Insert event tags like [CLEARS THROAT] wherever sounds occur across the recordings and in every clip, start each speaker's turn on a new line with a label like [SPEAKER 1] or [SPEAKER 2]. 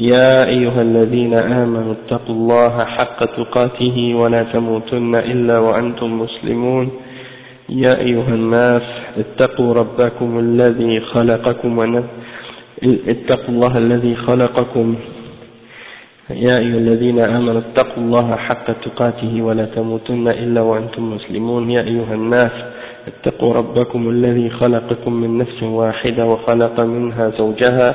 [SPEAKER 1] يا أيها الذين آمنوا اتقوا الله حق تقاته ولا تموتن إلا وأنتم مسلمون. يا أيها الناس اتقوا ربكم الذي خلقكم. اتقوا الله الذي خلقكم. يا أيها الذين آمنوا اتقوا الله حق تقاته ولا تموتن إلا وأنتم مسلمون. يا أيها الناس اتقوا ربكم الذي خلقكم من نفس واحدة وخلق منها زوجها.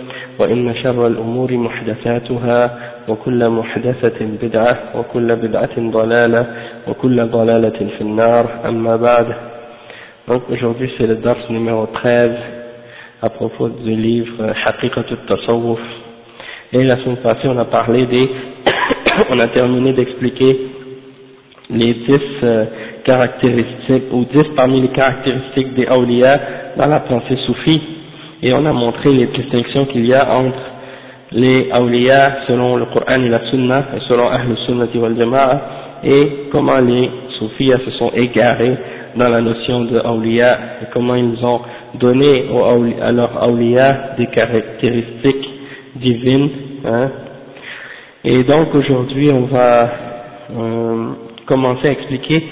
[SPEAKER 1] وإن شر الأمور محدثاتها وكل محدثة بدعة وكل بدعة ضلالة وكل ضلالة في النار أما بعد Donc aujourd'hui c'est le dars numéro 13 à propos du livre Haqiqat al-Tasawwuf et la semaine passée on a parlé des on a terminé d'expliquer les 10 euh, caractéristiques ou 10 parmi les caractéristiques des awliya dans la pensée soufie et on a montré les distinctions qu'il y a entre les awliya selon le Coran et la Sunna et selon Ahl Sunnati wal Jama'a et comment les soufis se sont égarés dans la notion de awliya et comment ils ont donné à leurs awliya des caractéristiques divines hein. et donc aujourd'hui on va euh, commencer à expliquer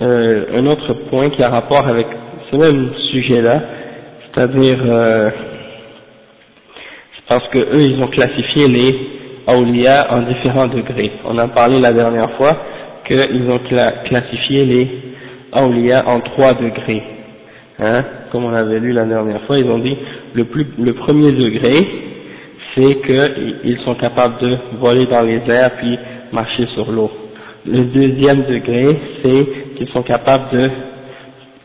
[SPEAKER 1] euh, un autre point qui a rapport avec ce même sujet là c'est-à-dire euh, parce que eux ils ont classifié les awliya en différents degrés. On a parlé la dernière fois qu'ils ont classifié les awliya en trois degrés. Hein, comme on avait lu la dernière fois, ils ont dit le, plus, le premier degré, c'est qu'ils sont capables de voler dans les airs puis marcher sur l'eau. Le deuxième degré, c'est qu'ils sont capables de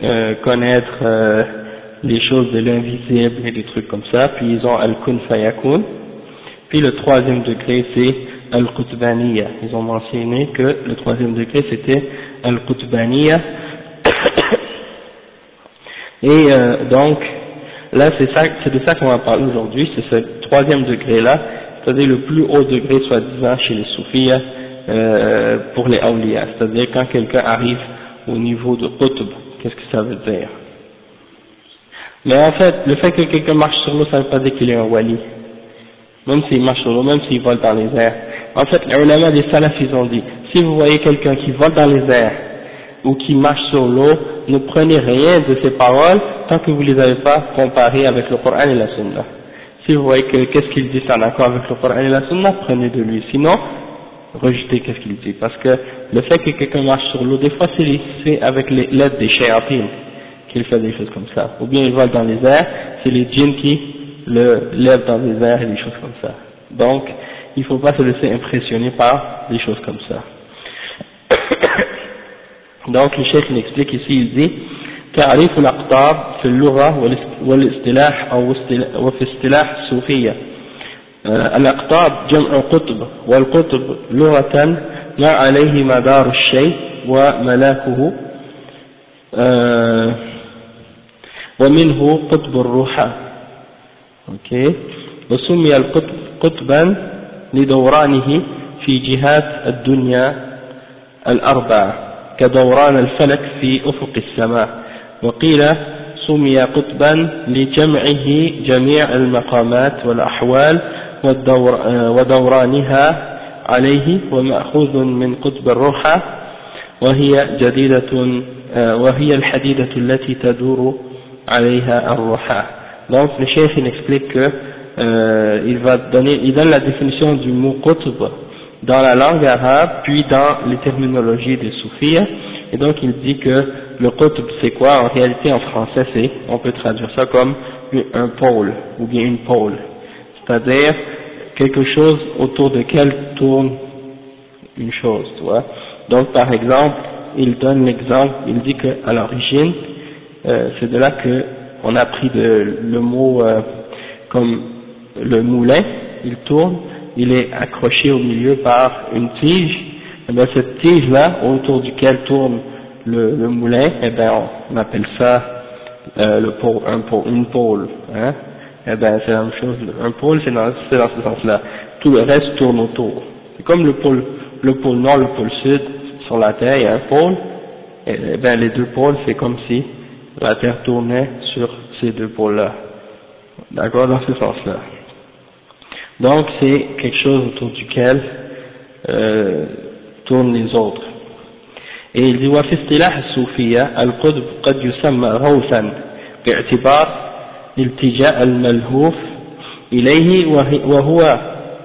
[SPEAKER 1] euh, connaître euh, les choses de l'invisible et des trucs comme ça, puis ils ont al-kun fayakun, puis le troisième degré c'est al-qutbaniya, ils ont mentionné que le troisième degré c'était al-qutbaniya, [COUGHS] et euh, donc là c'est ça, c'est de ça qu'on va parler aujourd'hui, c'est ce troisième degré là, c'est-à-dire le plus haut degré soi-disant chez les soufis euh, pour les awliya, c'est-à-dire quand quelqu'un arrive au niveau de qutb, qu'est-ce que ça veut dire? Mais en fait, le fait que quelqu'un marche sur l'eau, ça ne veut pas dire qu'il est un wali. Même s'il marche sur l'eau, même s'il vole dans les airs. En fait, les ulama des salafs, ils ont dit, si vous voyez quelqu'un qui vole dans les airs, ou qui marche sur l'eau, ne prenez rien de ces paroles tant que vous ne les avez pas comparées avec le Coran et la Sunna. Si vous voyez que qu'est-ce qu'il dit c'est en accord avec le Coran et la Sunna, prenez de lui. Sinon, rejetez qu'est-ce qu'il dit. Parce que le fait que quelqu'un marche sur l'eau, des fois c'est avec l'aide des shayatines qu'il fait des choses comme ça. Ou bien il vole dans les airs, c'est les djinns qui le lèvent dans les airs et des choses comme ça. Donc, il ne faut pas se laisser impressionner par des choses comme ça. [COUGHS] Donc, le chef explique ici, il dit, تعريف الأقطاب في اللغة والاصطلاح أو وفي اصطلاح الصوفية الأقطاب جمع قطب والقطب لغة ما عليه مدار الشيء وملاكه ومنه قطب الروحة أوكي وسمي القطب قطبا لدورانه في جهات الدنيا الأربعة كدوران الفلك في أفق السماء. وقيل سمي قطبا لجمعه جميع المقامات والأحوال والدور ودورانها عليه ومأخوذ من قطب الروحة وهي جديدة وهي الحديدة التي تدور donc le chef il explique que euh, il va donner il donne la définition du mot qutb dans la langue arabe puis dans les terminologies des soufis. Et donc il dit que le qutb c'est quoi? En réalité en français c'est, on peut traduire ça comme un pôle ou bien une pôle, c'est-à-dire quelque chose autour de quel tourne une chose, tu vois. Donc par exemple, il donne l'exemple, il dit qu'à l'origine, euh, c'est de là que on a pris de, le mot euh, comme le moulin, il tourne, il est accroché au milieu par une tige, et bien cette tige là, autour duquel tourne le, le moulin, et bien on, appelle ça euh, le pôle, un pôle, une pôle, hein, et bien c'est la même chose, un pôle c'est dans, dans ce sens-là, tout le reste tourne autour. C'est comme le pôle, le pôle nord, le pôle sud, sur la Terre il y a un pôle, et, bien les deux pôles c'est comme si la Terre tournait sur ces deux pôles-là. D'accord, dans ce sens-là. Donc c'est quelque chose autour duquel euh, tournent les autres. Et il dit وفي اصطلاح الصوفية القطب قد يسمى غوثا باعتبار التجاء الملهوف إليه وهو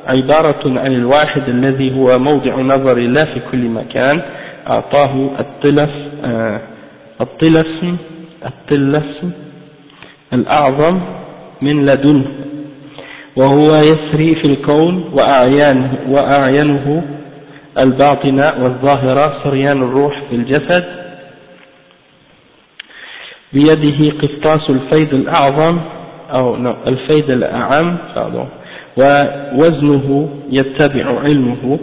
[SPEAKER 1] عبارة عن الواحد الذي هو موضع نظر الله في كل مكان أعطاه الطلس الطلس الطلس الأعظم من لدنه وهو يسري في الكون وأعيانه, وأعينه الباطنة والظاهرة سريان الروح في الجسد. بيده قسطاس الفيض الأعظم أو الفيض الأعم ووزنه يتبع علمه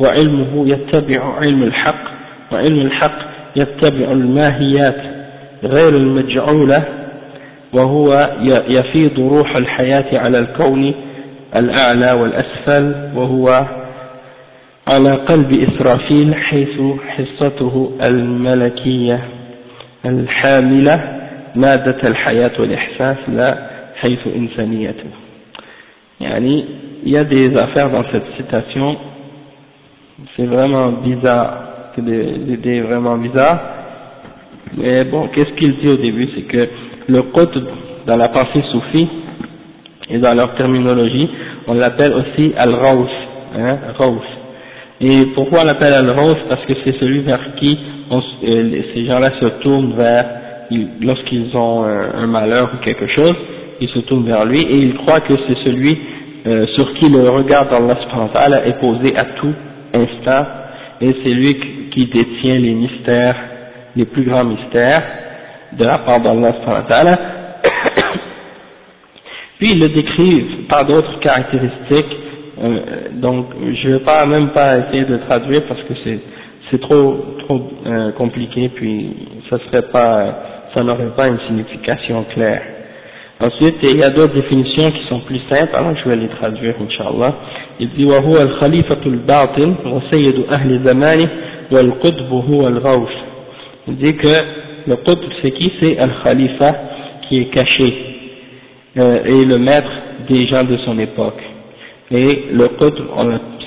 [SPEAKER 1] وعلمه يتبع علم الحق وعلم الحق يتبع الماهيات. غير المجعولة وهو يفيض روح الحياة على الكون الأعلى والأسفل وهو على قلب إسرافيل حيث حصته الملكية الحاملة مادة الحياة والإحساس لا حيث إنسانيته. يعني il y a des affaires dans cette citation. C'est vraiment bizarre. Des idées vraiment bizarres. Mais bon qu'est-ce qu'il dit au début? C'est que le qutb dans la pensée soufie et dans leur terminologie, on l'appelle aussi al-raws, hein, Et pourquoi on l'appelle al-raws Parce que c'est celui vers qui euh, ces gens-là se tournent vers, lorsqu'ils ont un, malheur ou quelque chose, ils se tournent vers lui et ils croient que c'est celui euh, sur qui le regard d'Allah est posé à tout instant et c'est lui qui détient les mystères, les plus grands mystères de la part d'Allah [COUGHS] Puis ils le décrivent par d'autres caractéristiques, euh, donc je ne vais pas même pas essayer de traduire parce que c'est c'est trop trop euh, compliqué, puis ça serait pas ça n'aurait pas une signification claire. Ensuite, il y a d'autres définitions qui sont plus simples, alors je vais les traduire, Inch'Allah. Il dit, وهو الخليفة الباطن وسيد أهل زمانه والقطب هو الغوث. Il dit que le qutb c'est qui C'est Al-Khalifa qui est caché euh, et le maître des gens de son époque. Et le qutb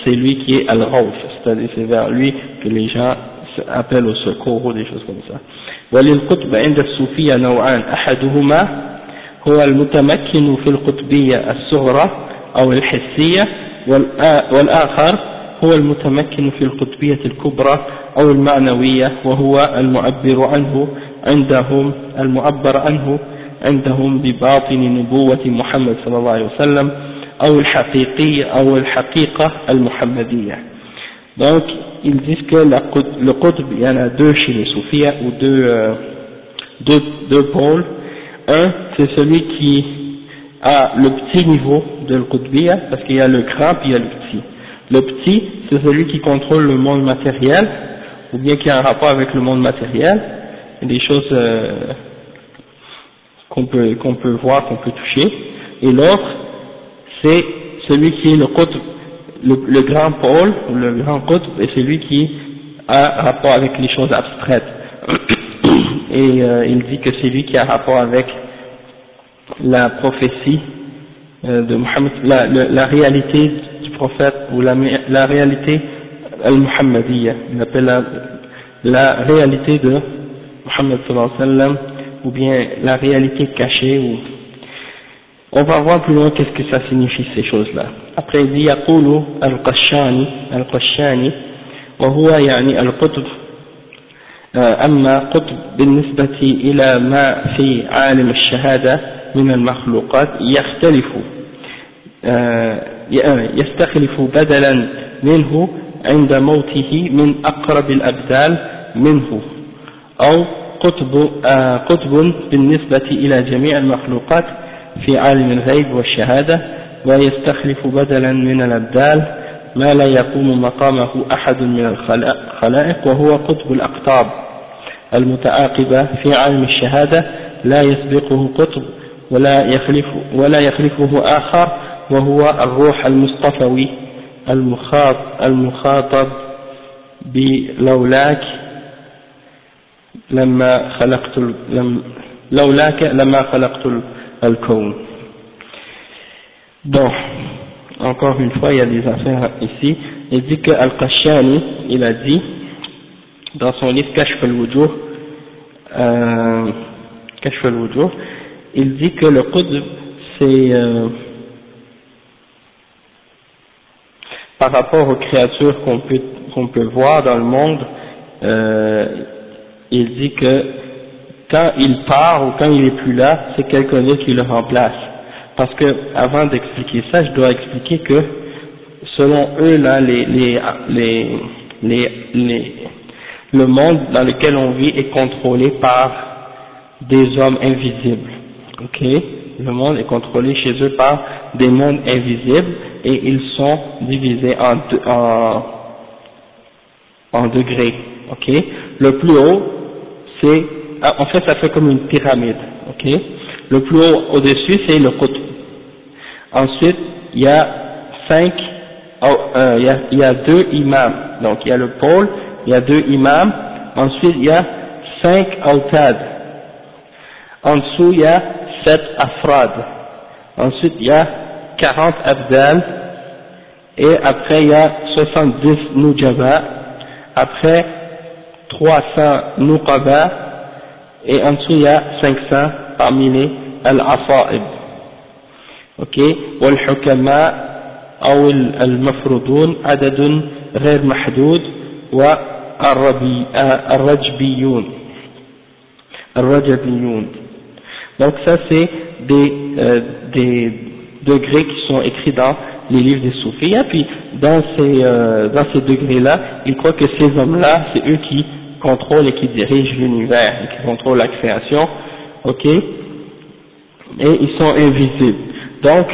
[SPEAKER 1] c'est lui qui est Al-Rawf, c'est-à-dire c'est vers lui que les gens appellent au secours ou des choses comme ça. وللقطب عند الصوفية نوعان أحدهما هو المتمكن في القطبية الصغرى أو الحسية والآخر هو المتمكن في القطبية الكبرى أو المعنوية وهو المعبر عنه عندهم المعبر عنه عندهم بباطن نبوة محمد صلى الله عليه وسلم أو الحقيقية أو الحقيقة المحمدية donc ils disent que la, le qutb il y en a deux chez les soufis ou deux, euh, deux, deux pôles un c'est celui qui a le petit niveau de l'qutbiyya parce qu'il y a le grand puis il y a le petit le petit c'est celui qui contrôle le monde matériel ou bien qui a un rapport avec le monde matériel, des choses euh, qu'on peut, voir, qu'on peut toucher, et l'autre, c'est celui qui est le, le, le grand pôle, ou le grand côte, et celui qui a rapport avec les choses abstraites. [COUGHS] Et euh, il dit que c'est lui qui a rapport avec la prophétie euh, de Muhammad, la, la, réalité du prophète, ou la, la réalité al-Muhammadiyya, il appelle la, la, réalité de Muhammad sallallahu alayhi wa sallam, ou bien la réalité cachée, ou on va voir plus loin qu'est-ce que ça signifie ces choses-là. Après il dit يقول القشاني القشاني وهو يعني القطب أما قطب بالنسبة إلى ما في عالم الشهادة من المخلوقات يختلف يستخلف بدلا منه عند موته من أقرب الأبدال منه أو قطب, قطب بالنسبة إلى جميع المخلوقات في عالم الغيب والشهادة ويستخلف بدلا من الأبدال ما لا يقوم مقامه أحد من الخلائق وهو قطب الأقطاب المتعاقبة في عالم الشهادة لا يسبقه قطب ولا, يخلف ولا يخلفه آخر وهو الروح المصطفوي المخاطب بلولاك لما خلقت لولاك لما خلقت الكون Bon, encore une fois, il y a des affaires ici. Il dit que Al-Qashani, il a dit, dans son livre Kashf al-Wujuh, euh, Kashf al-Wujuh, il dit que le Qudb, c'est euh, par rapport aux créatures qu'on peut, peut voir dans le monde, euh, il dit que quand il part ou quand il est plus là, c'est quelqu'un d'autre qui le remplace. Parce que avant d'expliquer ça, je dois expliquer que selon eux là, le monde dans lequel on vit est contrôlé par des hommes invisibles. Le monde est contrôlé chez eux par des mondes invisibles et ils sont divisés en, degrés. Ok, le plus haut c'est, ah, en fait ça fait comme une pyramide. Ok, le plus haut au-dessus c'est le côté. Ensuite il y a cinq, oh, euh, y a, deux imams. Donc il y a le pôle, il y a deux imams. Ensuite il y a cinq autad. En dessous il y a sept afrad. Ensuite il y a 40 abdal. Et après il y a 70 nujaba. Après 300 nuqaba. Et en dessous il y a 500 parmi les al-asa'ib. Ok والحكماء أو المفروضون عدد غير محدود والرجبيون الرجبيون donc ça c'est des, euh, des degrés qui sont écrits dans les livres des soufis, et puis dans ces, euh, dans ces degrés-là, ils croient que ces hommes-là, c'est eux qui contrôlent et qui dirigent l'univers, et qui contrôlent la création, ok, et ils sont invisibles. Donc,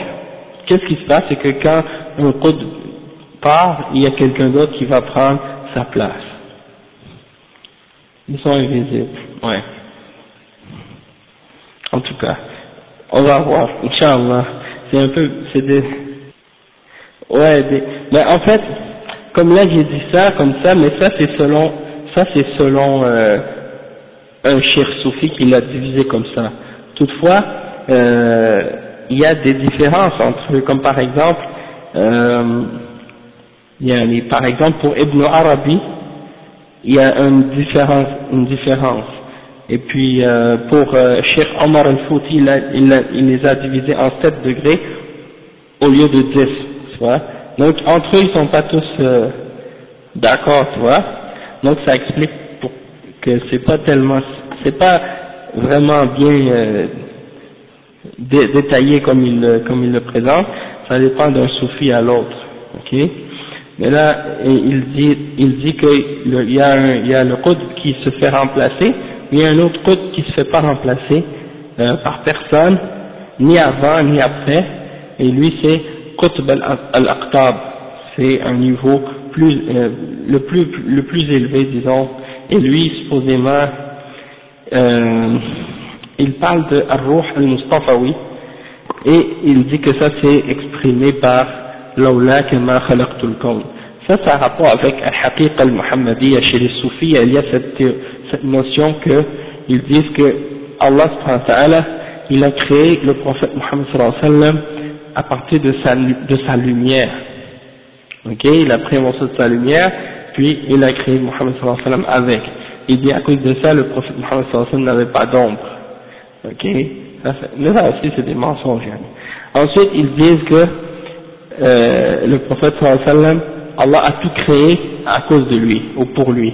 [SPEAKER 1] qu'est-ce qui se passe, c'est que quand un code part, il y a quelqu'un d'autre qui va prendre sa place. Ils sont invisibles, ouais. En tout cas, on va voir, Inch'Allah. C'est un peu, c'est des, ouais, des, mais en fait, comme là j'ai dit ça, comme ça, mais ça c'est selon, ça c'est selon euh, un cher soufi qui l'a divisé comme ça. Toutefois, euh, il y a des différences entre eux, comme par exemple, euh, y a, par exemple pour Ibn Arabi, il y a une différence, une différence. Et puis euh, pour euh, Cheikh Omar al-Fouti, il, il, il, les a divisés en 7 degrés au lieu de 10, tu vois. Donc entre eux, ils sont pas tous euh, d'accord, tu vois. Donc ça explique pour, que c'est pas tellement, c'est pas vraiment bien euh, dé, détaillé comme il, comme il le présente. Ça dépend d'un soufi à l'autre, ok. Mais là, il dit, il dit qu'il y, y a le code qui se fait remplacer il y a un autre code qui ne se fait pas remplacer euh, par personne, ni avant ni après, et lui c'est Qutb al-Aqtab, c'est un niveau plus, euh, le, plus, le plus élevé disons, et lui supposément, euh, il parle de Ar-Ruh al-Mustafawi, et il dit que ça c'est exprimé par Lawla kama khalaqtul kawn. Ça, ça a rapport avec Al-Haqiq al-Muhammadiyya chez les soufis, il y cette notion qu'ils disent que Allah il a créé le prophète Muhammad sallam à partir de sa, lumière. Ok, il a pris un morceau de sa lumière, puis il a créé Muhammad sallam avec. Il dit à cause de ça, le prophète Muhammad sallam n'avait pas d'ombre. Ok, mais ça aussi c'est des mensonges. Ensuite, ils disent que euh, le prophète sallam, Allah a tout créé à cause de lui, ou pour lui.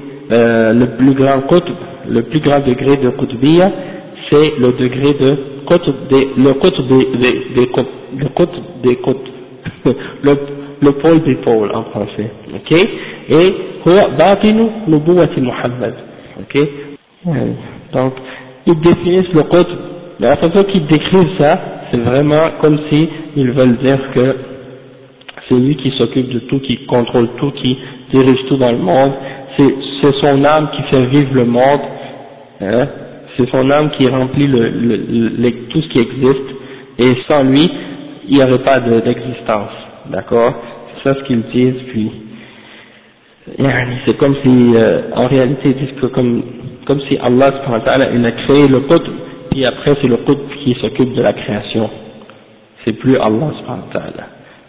[SPEAKER 1] euh, le plus grand qutb, le plus grand degré de qutbiyya c'est le degré de qutb des, le qutb des, des, le qutb des qutb. [LAUGHS] Le, le pôle des pôles en français ok? Et huwa batinu nubuwati Muhammad ok? Donc ils définissent le qutb. Mais la façon qu'ils décrivent ça c'est vraiment comme si ils veulent dire que c'est lui qui s'occupe de tout, qui contrôle tout, qui dirige tout dans le monde, c'est son âme qui fait vivre le monde, hein, c'est son âme qui remplit tout ce qui existe, et sans lui, il n'y aurait pas d'existence, d'accord? C'est ça ce qu'ils disent, puis c'est comme si, euh, en réalité, ils disent que comme, comme si Allah il a créé le qutb, puis après c'est le qutb qui s'occupe de la création. C'est plus Allah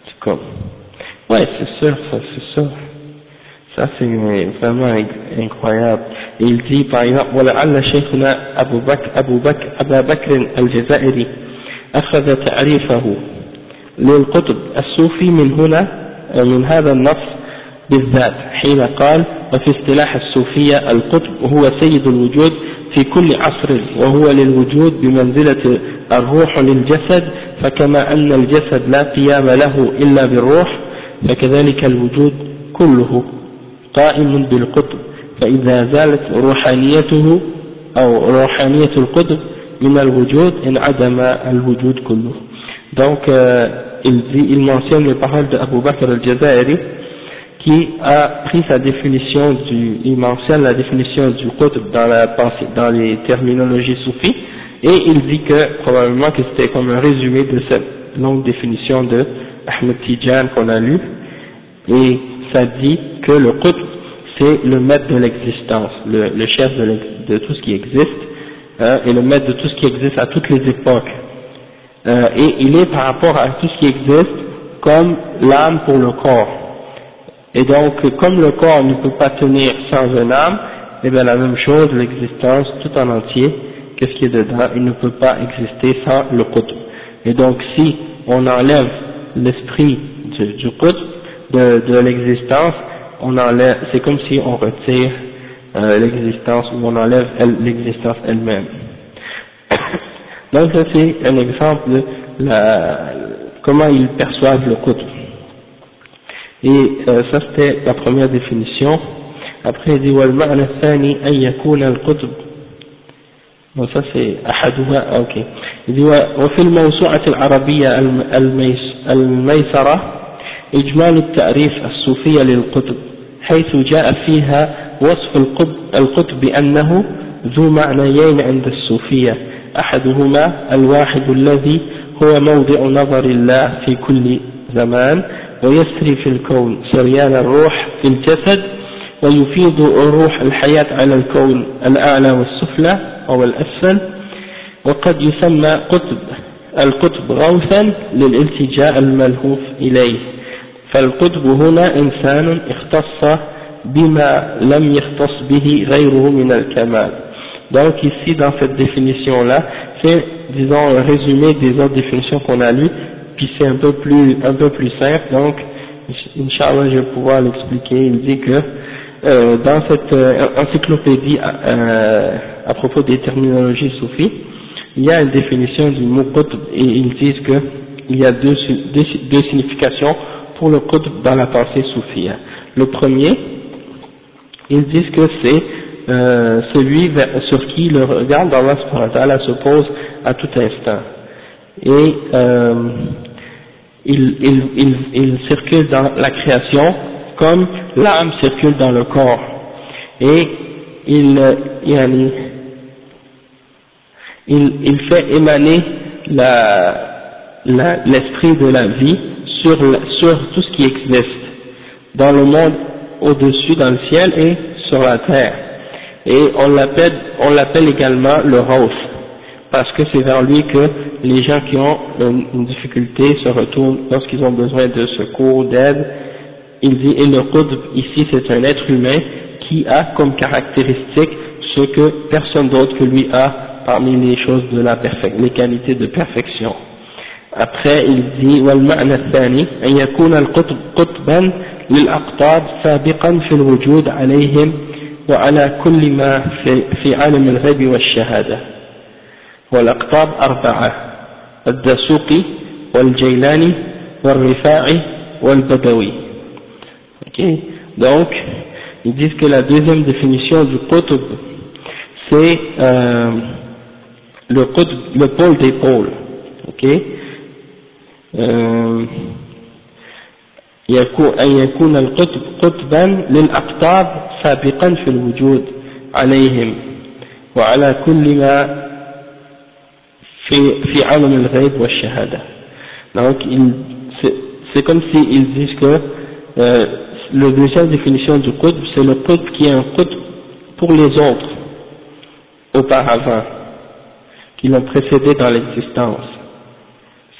[SPEAKER 1] C'est comme, ouais, c'est sûr, ça, c'est sûr. Ça, c'est vraiment incroyable. Il dit, par exemple, ولعل شيخنا أبو بكر, أبو بكر, أبا بكر الجزائري أخذ تعريفه للقطب الصوفي من هنا من هذا النص بالذات حين قال وفي اصطلاح الصوفية القطب هو سيد الوجود في كل عصر وهو للوجود بمنزلة الروح للجسد فكما أن الجسد لا قيام له إلا بالروح فكذلك الوجود كله قائم بالقطب فإذا زالت روحانيته أو روحانية القطب من الوجود انعدم الوجود كله donc euh, il, dit, il mentionne les paroles d'Abu Bakr al-Jazairi qui a pris sa définition du, il mentionne la définition du qutb dans la pensée, dans les terminologies soufis, et il dit que, probablement que c'était comme un résumé de cette longue définition de Ahmed Tijan qu'on a lu, et ça dit que le qutb, c'est le maître de l'existence, le, chef de, tout ce qui existe, hein, et le maître de tout ce qui existe à toutes les époques. Euh, et il est par rapport à tout ce qui existe comme l'âme pour le corps. Et donc, comme le corps ne peut pas tenir sans un âme, et eh bien la même chose, l'existence tout en entier, qu'est-ce qui est dedans, il ne peut pas exister sans le qutb. Et donc, si on enlève l'esprit du, du de l'existence, on enlève, c'est comme si on retire euh, l'existence ou on enlève l'existence elle-même. [COUGHS] Donc ça c'est un exemple de la, comment ils perçoivent le qutb. Et euh, ça c'était la première définition. Après il dit والمعنى الثاني أن يكون القطب bon ça c'est أحدها ok il dit وفي الموسوعة العربية الميسرة إجمال التعريف الصوفية للقطب حيث جاء فيها وصف القطب, بأنه ذو معنيين عند الصوفية أحدهما الواحد الذي هو موضع نظر الله في كل زمان ويسري في الكون سريان الروح في الجسد ويفيض روح الحياة على الكون الأعلى والسفلى أو الأسفل وقد يسمى قطب القطب غوثا للالتجاء الملهوف إليه. فالقطب هنا إنسان اختص بما لم يختص به غيره من الكمال donc ici dans cette définition là c'est disons un résumé des autres définitions qu'on a lues puis c'est un peu plus un peu plus simple donc Inch'Allah je vais pouvoir l'expliquer il dit que euh, dans cette euh, encyclopédie euh, à propos des terminologies soufis il y a une définition du mot qutb et ils disent que il y a deux, deux, deux significations pour le qutb dans la pensée soufie le premier ils disent que c'est euh, celui sur qui le regard d'Allah se pose à tout instant et euh, il, circule dans la création comme l'âme circule dans le corps. Et il, il, fait émaner l'esprit de la vie sur, tout ce qui existe dans le monde au-dessus, dans le ciel et sur la terre. Et on l'appelle, on l'appelle également le Rauf, parce que c'est vers lui que les gens qui ont une, difficulté se retournent lorsqu'ils ont besoin de secours, d'aide. Il dit, et le Qudb, ici c'est un être humain qui a comme caractéristique ce que personne d'autre que lui a parmi les choses de la perfection, les qualités de perfection. Après, il dit, والمعنى الثاني أن يكون القطب قطبا للأقطاب سابقا في الوجود عليهم وعلى كل ما في, في عالم الغيب والشهادة. والأقطاب أربعة الدسوقي والجيلاني والرفاعي والبدوي. Okay. donc ils disent que la deuxième définition du qutb c'est euh, le, qutb, le pôle des pôles. Ok. euh, أن يكون القطب قطبا للأقطاب سابقا في الوجود عليهم وعلى كل ما في في عالم الغيب والشهادة donc c'est comme s'ils ils disent que euh, la deuxième définition du qutb c'est le qutb qui est un qutb pour les autres auparavant qui l'ont précédé dans l'existence euh,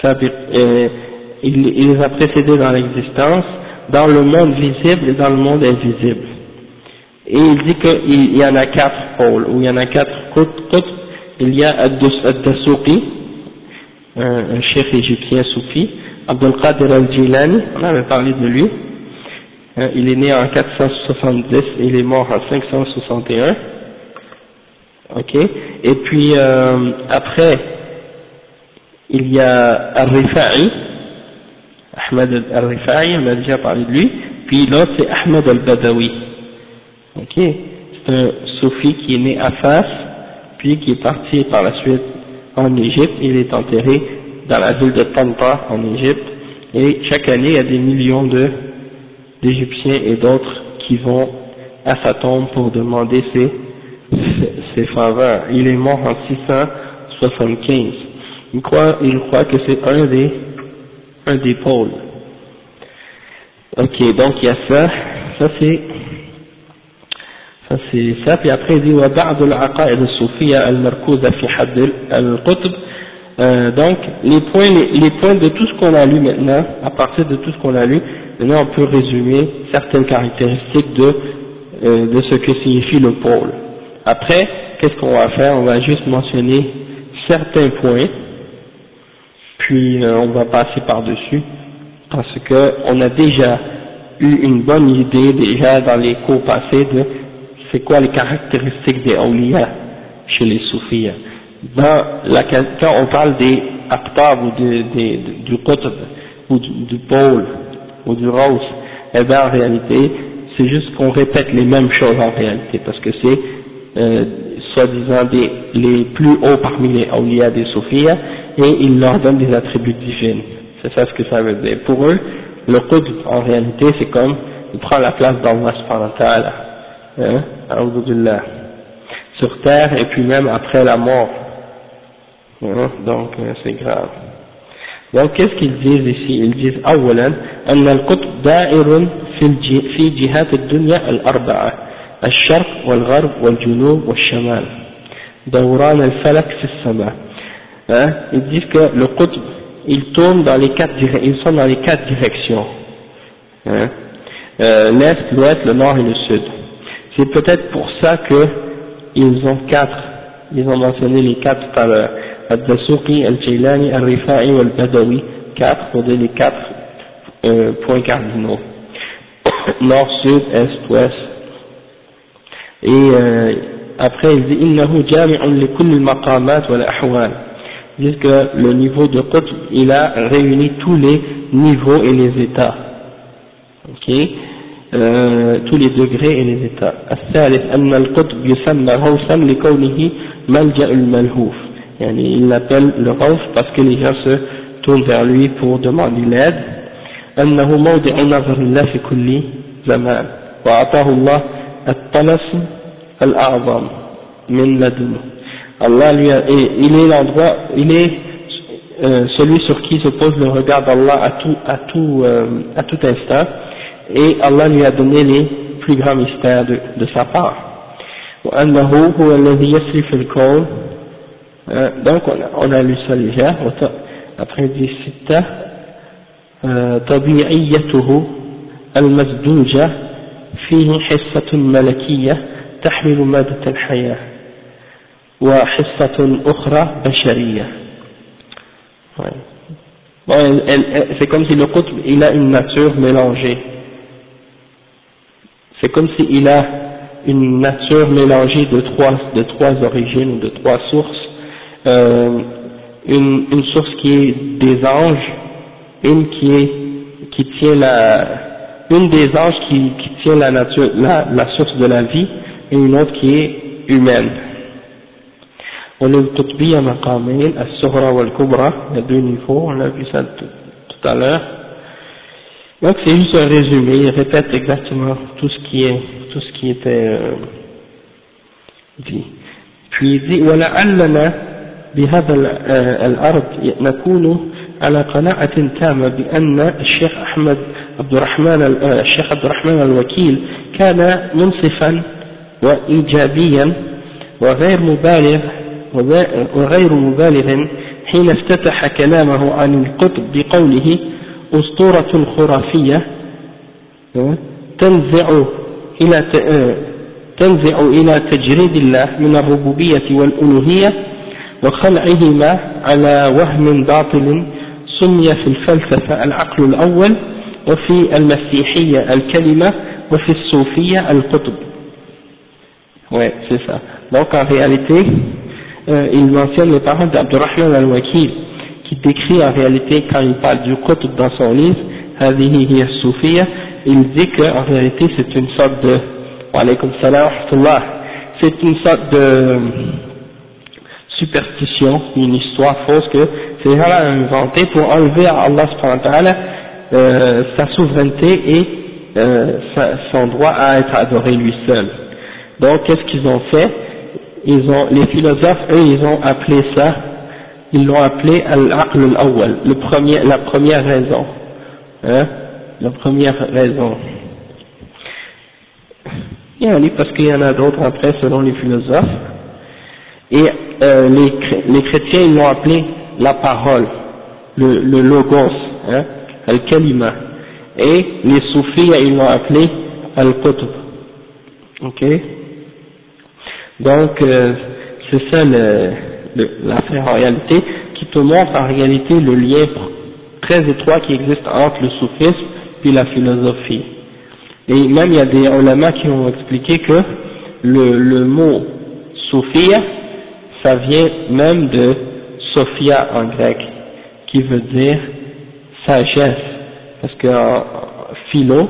[SPEAKER 1] il, il les a précédés dans l'existence, dans le monde visible et dans le monde invisible. Et il dit qu'il y en a quatre pôles, ou il y en a quatre qutb. Il y a Ad-Dasuqi, un, chef égyptien soufi, Abdul Qadir al-Jilani, on avait parlé de lui, hein, il est né en 470 et il est mort en 561. Ok, et puis euh, après, il y a Al-Rifa'i, Ahmed al-Rifa'i, on a déjà parlé de lui, puis l'autre c'est Ahmed al-Badawi. Ok C'est un soufi qui est né à Fas, puis qui est parti par la suite en Égypte, il est enterré dans la ville de Tanta en Égypte, et chaque année il y a des millions d'Égyptiens et d'autres qui vont à sa tombe pour demander ses, ses faveurs. Il est mort en 675 Il croit, il croit que c'est un des un des pôles. Ok, donc il y a ça, ça c'est ça c'est ça, puis après il dit وبعض العقائد الصوفية المركوزة في حد القطب euh, donc les points, les, les, points de tout ce qu'on a lu maintenant, à partir de tout ce qu'on a lu, maintenant on peut résumer certaines caractéristiques de, euh, de ce que signifie le pôle. Après, qu'est-ce qu'on va faire On va juste mentionner certains points puis euh, on va passer par-dessus, parce que on a déjà eu une bonne idée déjà dans les cours passés de c'est quoi les caractéristiques des awliya chez les soufis. Dans quand on parle des aqtab ou du qutb ou du, pôle ou du rose, eh bien en réalité c'est juste qu'on répète les mêmes choses en réalité parce que c'est euh, soi-disant les plus hauts parmi les awliya des soufis et il leur donne des attributs divins. C'est ça ce que ça veut dire. Pour eux, le qudb, en réalité, c'est comme, il prend la place d'Allah subhanahu hein, sur terre et puis même après la mort. Hein, donc, euh, c'est grave. Donc, qu'est-ce qu'ils disent ici Ils disent, أولا, أن القطب دائر في في جهات الدنيا الأربعة الشرق والغرب والجنوب والشمال دوران الفلك في السماء Hein? ils disent que le Qutb, il tourne dans les quatre, ils sont dans les quatre directions, hein? euh, l'est, l'ouest, le nord et le sud. C'est peut-être pour ça que ils ont quatre, ils ont mentionné les quatre par euh, Al-Dasuqi, Al-Jailani, Al-Rifa'i ou Al-Badawi, quatre, pour dire les quatre euh, points cardinaux, [COUGHS] nord, sud, est, ouest. Et euh, après il dit « Innahu jami'un li kulli maqamat wa ahwal » que le niveau de Qutb, il a réuni tous les niveaux et les états. Ok euh, tous les degrés et les états. الثالث أن القطب يسمى غوثا لكونه ملجأ الملهوف. يعني il l'appelle le غوث parce que les gens se tournent vers lui pour demander l'aide. أنه موضع نظر الله في كل زمان وأعطاه الله الطلس الأعظم من لدنه Allah lui a, il est l'endroit, il est euh, celui sur qui se pose le regard d'Allah à tout, à tout, euh, à tout instant, et Allah lui a donné les plus grands mystères de, de sa part. وأنه هو الذي يسري في الكون donc on a lu ça déjà après dit ستة طبيعيته المزدوجة فيه حصة ملكية تحمل مادة الحياة وحصة أخرى بشرية bon, c'est comme si le qutb il a une nature mélangée c'est comme s'il a une nature mélangée de trois, de trois origines ou de trois sources euh, une, une source qui est des anges une qui est qui tient la une des anges qui, qui tient la nature la, la source de la vie et une autre qui est humaine وللقطبية مقامين الصغرى والكبرى il y a deux niveaux. On a vu ça tout, tout à l'heure. Donc c'est juste un résumé. Il répète exactement tout ce qui est tout ce qui était euh, dit. Puis il dit ولعلنا بهذا الأرض نكون على قناعة تامة بأن الشيخ أحمد عبد الرحمن الشيخ عبد الرحمن الوكيل كان منصفا وإيجابيا وغير مبالغ وغير مبالغ حين افتتح كلامه عن القطب بقوله أسطورة خرافية تنزع إلى تنزع إلى تجريد الله من الربوبية والألوهية وخلعهما على وهم باطل سمي في الفلسفة العقل الأول وفي المسيحية الكلمة وفي الصوفية القطب Ouais, c'est ça. Donc en réalité, euh, il mentionne les paroles d'Abdurrahman al-Wakil, qui décrit en réalité, quand il parle du Qutb dans son livre, il dit qu'en réalité c'est une sorte de, c'est une sorte de euh, superstition, une histoire fausse que ces gens-là ont inventée pour enlever à Allah euh, sa souveraineté et euh, son droit à être adoré lui seul. Donc qu'est-ce qu'ils ont fait? Ils ont, Les philosophes, eux, ils ont appelé ça, ils l'ont appelé al-aql al-awwal, le premier, la première raison. Hein, la première raison. Il y a parce qu'il y en a d'autres après selon les philosophes. Et euh, les, les chrétiens, ils l'ont appelé la parole, le, le logos, hein, al-kalima. Et les soufis, ils l'ont appelé al-qutb. Ok? Donc, euh, c'est ça l'affaire en réalité, qui te montre en réalité le lien très étroit qui existe entre le soufisme puis la philosophie. Et même il y a des ulama qui ont expliqué que le, mot soufia, ça vient même de sophia en grec, qui veut dire sagesse, parce que philo,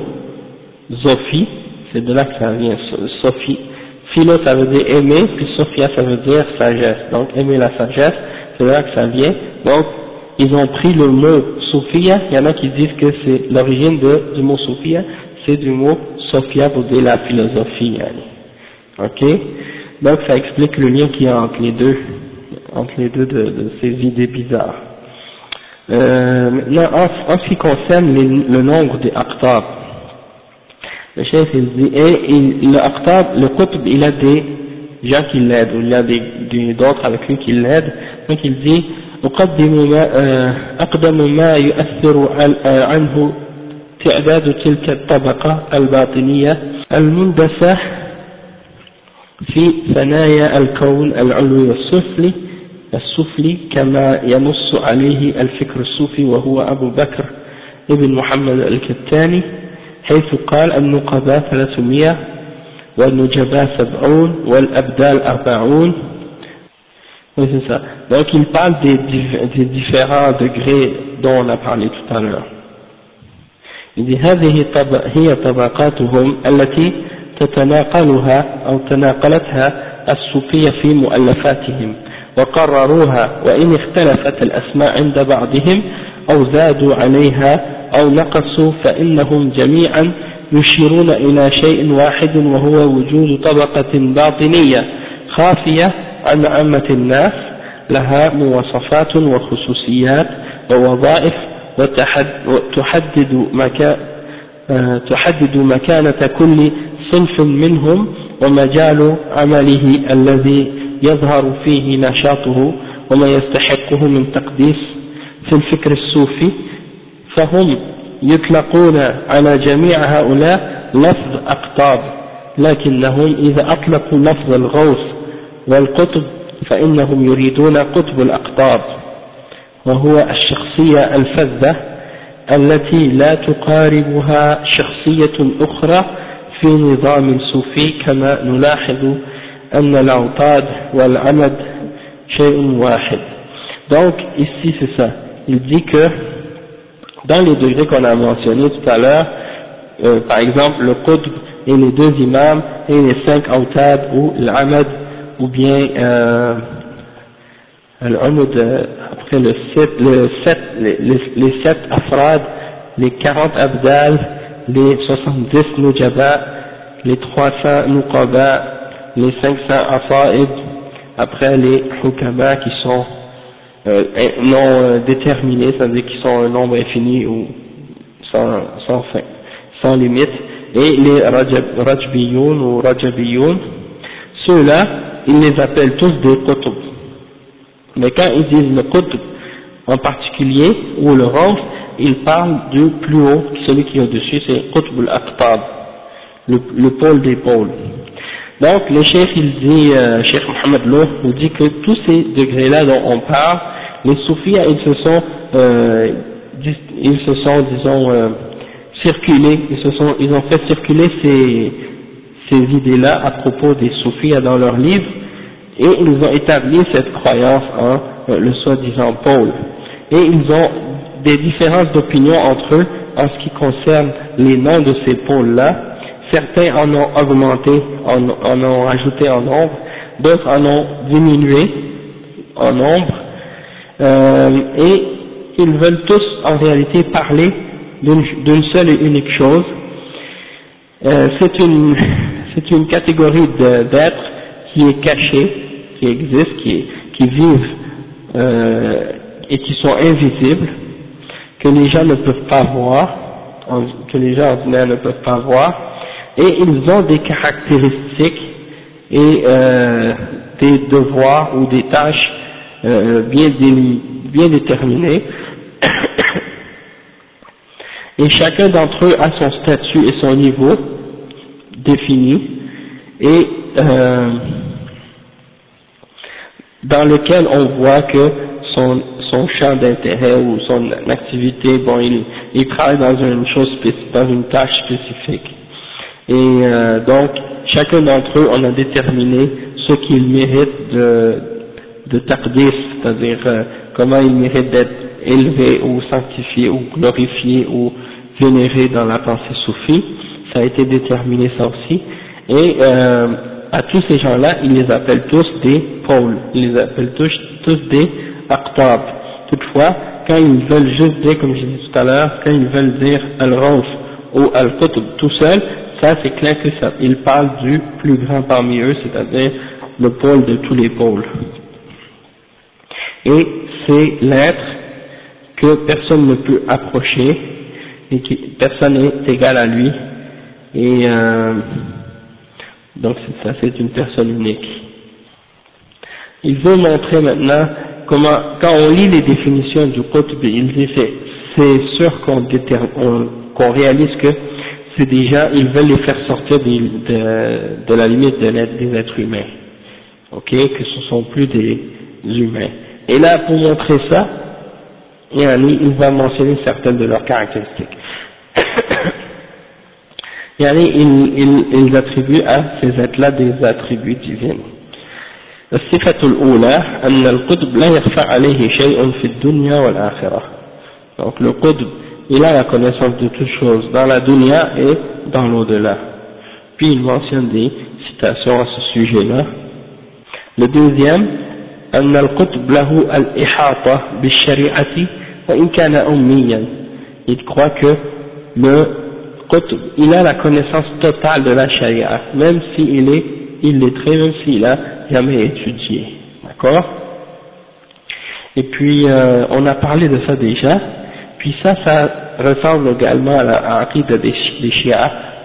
[SPEAKER 1] zophie, c'est de là que ça vient, sophie, philo ça veut dire aimer, puis sophia ça veut dire sagesse, donc aimer la sagesse, c'est là que ça vient, donc ils ont pris le mot sophia, il y en a qui disent que c'est l'origine du mot sophia, c'est du mot sophia pour dire la philosophie, ok? Donc ça explique le lien qu'il y a entre les deux, entre les deux de, ces idées bizarres. Euh, maintenant, en, ce qui concerne le nombre des aqtab, le chef il dit, et il, le aqtab, le qutb, il a des gens qui l'aident, ou il a des d'autres avec lui qui l'aident, donc il dit, أقدم ما أقدم ما يؤثر عنه تعداد تلك الطبقة الباطنية المندسة في ثنايا الكون العلوي والسفلي. السفلي كما ينص عليه الفكر الصوفي وهو أبو بكر ابن محمد الكتاني. حيث قال النقباء ثلاثمية والنجباء سبعون والأبدال أربعون Oui, c'est ça. Donc, il parle des, des différents degrés dont on a parlé tout à l'heure. Il dit, هذه هي طبقاتهم التي تتناقلها أو تناقلتها الصوفية في مؤلفاتهم وقرروها وإن اختلفت الأسماء عند بعضهم أو زادوا عليها أو نقصوا فإنهم جميعا يشيرون إلى شيء واحد وهو وجود طبقة باطنية خافية عن عامة الناس لها مواصفات وخصوصيات ووظائف وتحدد مكان تحدد مكانة كل صنف منهم ومجال عمله الذي يظهر فيه نشاطه وما يستحقه من تقديس في الفكر الصوفي فهم يطلقون على جميع هؤلاء لفظ أقطاب لكنهم إذا أطلقوا لفظ الغوث والقطب فإنهم يريدون قطب الأقطاب وهو الشخصية الفذة التي لا تقاربها شخصية أخرى في نظام صوفي كما نلاحظ أن الأوطاد والعمد شيء واحد. Donc ici c'est ça. Il dit que dans les degrés qu'on a mentionnés tout à l'heure euh, par exemple le qutb et les deux imams et les cinq autad ou l'amad ou bien euh, euh, après le sept, le sept, les, sept afrad, les 40 abdal, les 70 nujaba, les 300 nuqaba, les 500 asaib, après les hukama qui sont euh, non euh, déterminés, c'est-à-dire qui sont un nombre infini ou sans, fin, sans limite, et les rajbiyoun ou rajabiyoun, ceux-là, ils les appellent tous des qutb. Mais quand ils disent le qutb en particulier, ou le rang, ils parlent du plus haut, celui qui est au-dessus, c'est qutb al-aqtab, le, le pôle des pôles. Donc le chef il dit, euh, Cheikh Mohamed Loh nous dit que tous ces degrés-là dont on parle, les soufis ils se sont, euh, ils se sont disons euh, circulés, ils se sont, ils ont fait circuler ces, ces idées-là à propos des soufis dans leurs livres et ils ont établi cette croyance en euh, le soi-disant pôle. Et ils ont des différences d'opinion entre eux en ce qui concerne les noms de ces pôles-là. Certains en ont augmenté, en, en ont ajouté en nombre, d'autres en ont diminué en nombre, euh, et ils veulent tous en réalité parler d'une seule et unique chose. Euh, c'est une, [LAUGHS] une catégorie d'êtres qui est cachée, qui existent, qui, qui vivent euh, et qui sont invisibles, que les gens ne peuvent pas voir, que les gens ordinaires ne peuvent pas voir, et ils ont des caractéristiques et des devoirs ou des tâches euh, bien, bien déterminées, [COUGHS] et chacun d'entre eux a son statut et son niveau défini, et euh, dans lequel on voit que son, son champ d'intérêt ou son activité, bon, il, il travaille dans une chose dans une tâche spécifique. Et euh, donc, chacun d'entre eux, on a déterminé ce qu'il mérite de, de taqdis, c'est-à-dire euh, comment il mérite d'être élevé ou sanctifié ou glorifié ou vénéré dans la pensée soufie. Ça a été déterminé ça aussi. Et euh, à tous ces gens-là, ils les appellent tous des pôles, ils les appellent tous, tous des aqtab. Toutefois, quand ils veulent juste dire, comme j'ai dit tout à l'heure, quand ils veulent dire al-rawf ou al-qutb tout seul, ça c'est clair que ça, ils parlent du plus grand parmi eux, c'est-à-dire le pôle de tous les pôles. Et c'est l'être que personne ne peut approcher et que personne n'est égal à lui. Et euh, donc ça c'est une personne unique. Il veut montrer maintenant comment, quand on lit les définitions du qutb, il dit c'est sûr qu'on qu'on réalise que c'est déjà, ils veulent les faire sortir de, de, la limite de des êtres humains, ok, que ce sont plus des humains. Et là, pour montrer ça, il va mentionner certaines de leurs caractéristiques. [COUGHS] يعني ils, ils attribuent à ces êtres-là des attributs divins. الصفة الأولى أن القطب لا يخفى عليه شيء في الدنيا والآخرة. Donc le qutb, il a la connaissance de toutes choses dans la dunya et dans l'au-delà. Puis il mentionne des citations à ce sujet-là. Le deuxième, أن القطب له الإحاطة بالشريعة وإن كان أميا. Il croit que le il a la connaissance totale de la charia, même s'il est illettré, même s'il a jamais étudié. D'accord Et puis, euh, on a parlé de ça déjà, puis ça, ça ressemble également à la des, des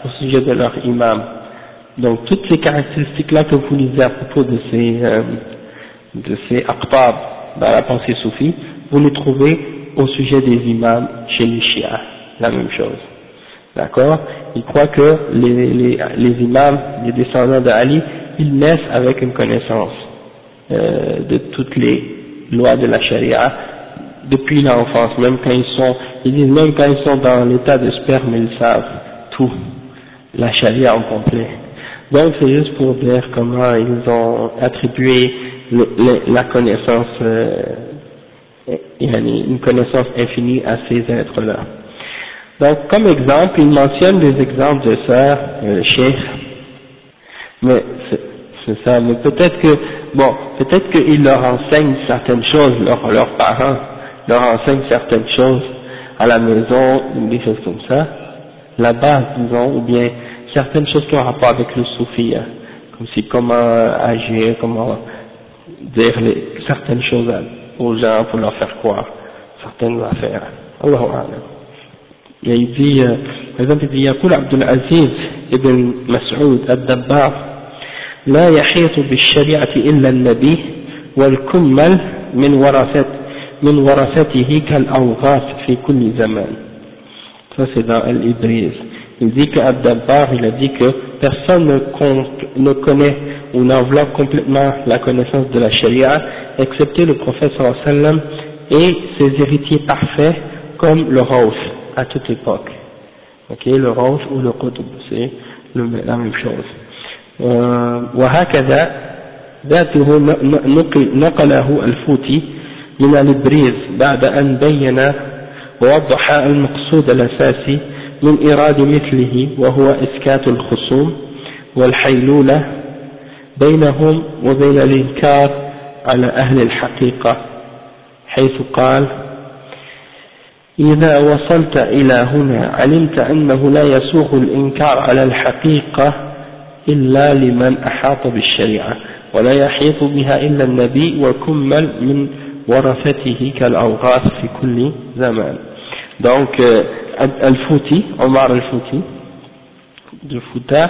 [SPEAKER 1] au sujet de leur imam. Donc toutes ces caractéristiques-là que vous lisez à propos de ces, euh, de ces aqtab dans la pensée soufie, vous les trouvez au sujet des imams chez les Shia, la même chose. D'accord? Ils croient que les, les, les imams, les descendants d'Ali, ils naissent avec une connaissance euh, de toutes les lois de la charia depuis l'enfance, même quand ils sont, ils disent même quand ils sont dans l'état de sperme, ils savent tout, la charia en complet. Donc c'est juste pour dire comment ils ont attribué la connaissance, euh, une connaissance infinie à ces êtres-là. Donc comme exemple, ils mentionnent des exemples de sœurs, euh, cheikh, mais c'est ça, mais peut-être que, bon, peut-être qu'ils leur enseignent certaines choses, leurs parents leur enseignent certaines choses à la maison, des choses comme ça, la base disons, ou bien certaines choses qui ont rapport avec le soufi, hein, comme si comment agir, comment dire certaines choses aux gens pour leur faire croire certaines affaires. Allah Et il dit, euh, par exemple, il dit, يقول عبد العزيز ابن مسعود الدبار لا يحيط بالشريعة إلا النبي والكمل من ورثة من ورثته كالأوغاث في كل زمان. Ça c'est dans Al-Ibriz. Il dit qu'Abdabbar, il a dit que personne ne, compte, ne connaît ou n'enveloppe complètement la connaissance de la charia, excepté le prophète sallam et ses héritiers parfaits, comme le Rauf, à toute époque. Ok, le Rauf ou le Qutb, c'est la même chose. وهكذا ذاته نقله الفوتي من الإبريز بعد أن بين ووضح المقصود الأساسي من إيراد مثله وهو إسكات الخصوم والحيلولة بينهم وبين الإنكار على أهل الحقيقة حيث قال إذا وصلت إلى هنا علمت أنه لا يسوغ الإنكار على الحقيقة إلا لمن أحاط بالشريعة ولا يحيط بها إلا النبي وكمل من ورثته كالأوغاث في كل زمان. Donc euh, Al-Fouti, Omar Al-Fouti, de Fouta,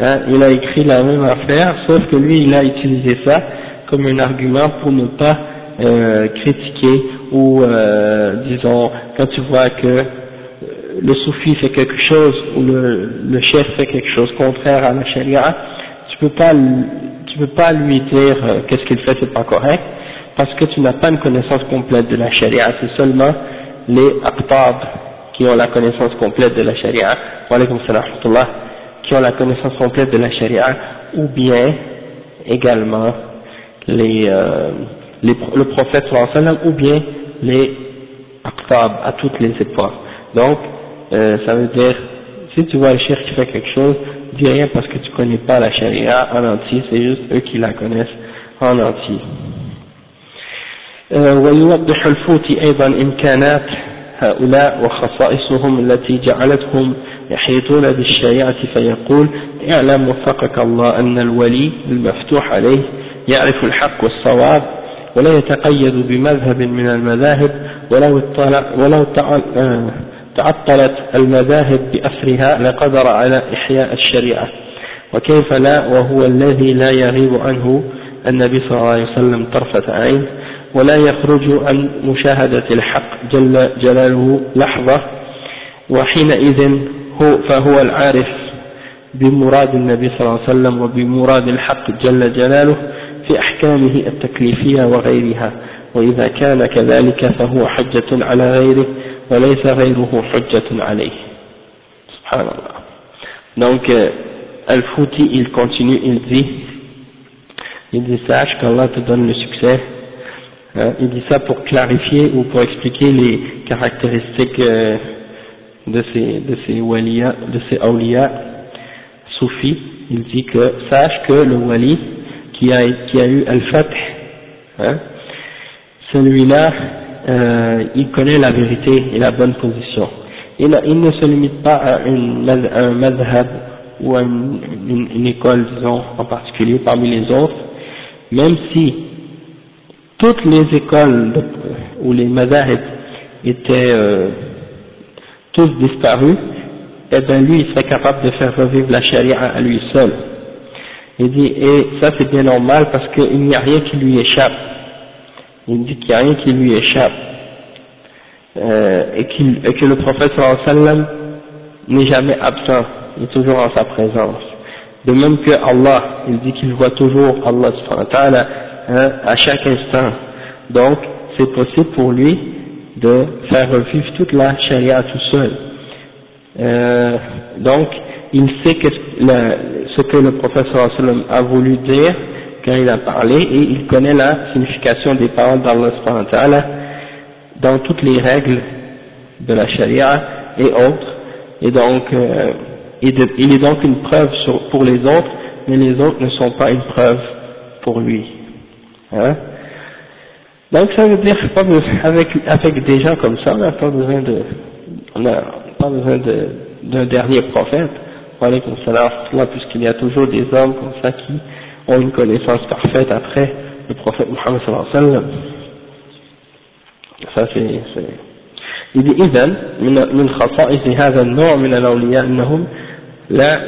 [SPEAKER 1] hein, il a écrit la même affaire, sauf que lui, il a utilisé ça comme un argument pour ne pas euh, critiquer ou, euh, disons, quand tu vois que euh, le soufi fait quelque chose ou le, chef fait quelque chose contraire à la charia, tu peux pas, tu peux pas lui dire euh, qu'est-ce qu'il fait c'est pas correct, parce que tu n'as pas une connaissance complète de la charia, c'est seulement les aqtab qui ont la connaissance complète de la charia, qui ont la connaissance complète de la charia, ou bien également les, euh, les le prophète ou bien les aqtab à toutes les époques. Donc, euh, ça veut dire, si tu vois le shir qui fait quelque chose, dis rien parce que tu connais pas la charia en entier, c'est juste eux qui la connaissent en entier. ويوضح الفوتي أيضا إمكانات هؤلاء وخصائصهم التي جعلتهم يحيطون بالشريعة فيقول اعلم وفقك الله أن الولي المفتوح عليه يعرف الحق والصواب ولا يتقيد بمذهب من المذاهب ولو, ولو تعطلت المذاهب بأسرها لقدر على إحياء الشريعة. وكيف لا؟ وهو الذي لا يغيب عنه النبي صلى الله عليه وسلم طرفة عين ولا يخرج عن مشاهدة الحق جل جلاله لحظة وحينئذ هو فهو العارف بمراد النبي صلى الله عليه وسلم وبمراد الحق جل جلاله في أحكامه التكليفية وغيرها. وإذا كان كذلك فهو حجة على غيره وليس غيره حجة عليه. سبحان الله. Donc euh, Al-Fouti il continue il dit il dit sache qu'Allah te donne le succès Hein, il dit ça pour clarifier ou pour expliquer les caractéristiques euh, de ces de ces waliya, de ces awliya soufis. Il dit que sache que le wali qui a qui a eu al-fath, hein, celui-là, euh, il connaît la vérité et la bonne position. Il, ne se limite pas à, une, un madhab ou à une, une, école, disons, en particulier parmi les autres, même si toutes les écoles où les madahib étaient euh, tous disparus, eh bien lui il serait capable de faire revivre la charia à lui seul. Il dit, et ça c'est bien normal parce qu'il n'y a rien qui lui échappe. Il dit qu'il n'y a rien qui lui échappe. Euh, et, que le prophète sallam n'est jamais absent, il est toujours en sa présence. De même que Allah, il dit qu'il voit toujours Allah hein, à chaque instant. Donc, c'est possible pour lui de faire revivre toute la charia tout seul. Euh, donc, il sait que ce que le professeur a voulu dire quand il a parlé et il connaît la signification des paroles d'Allah dans toutes les règles de la charia et autres. Et donc, euh, il est donc une preuve pour les autres, mais les autres ne sont pas une preuve pour lui. Hein? donc ça veut dire avec avec des gens comme ça, on n'a pas besoin de on n'a pas besoin d'un dernier prophète. puisqu'il y a toujours des hommes comme ça qui ont une connaissance parfaite après le prophète Muhammad sallallahu alayhi wa sallam. Ça c'est il dit إذن من من خصائص هذا النوع من الأولياء أنهم لا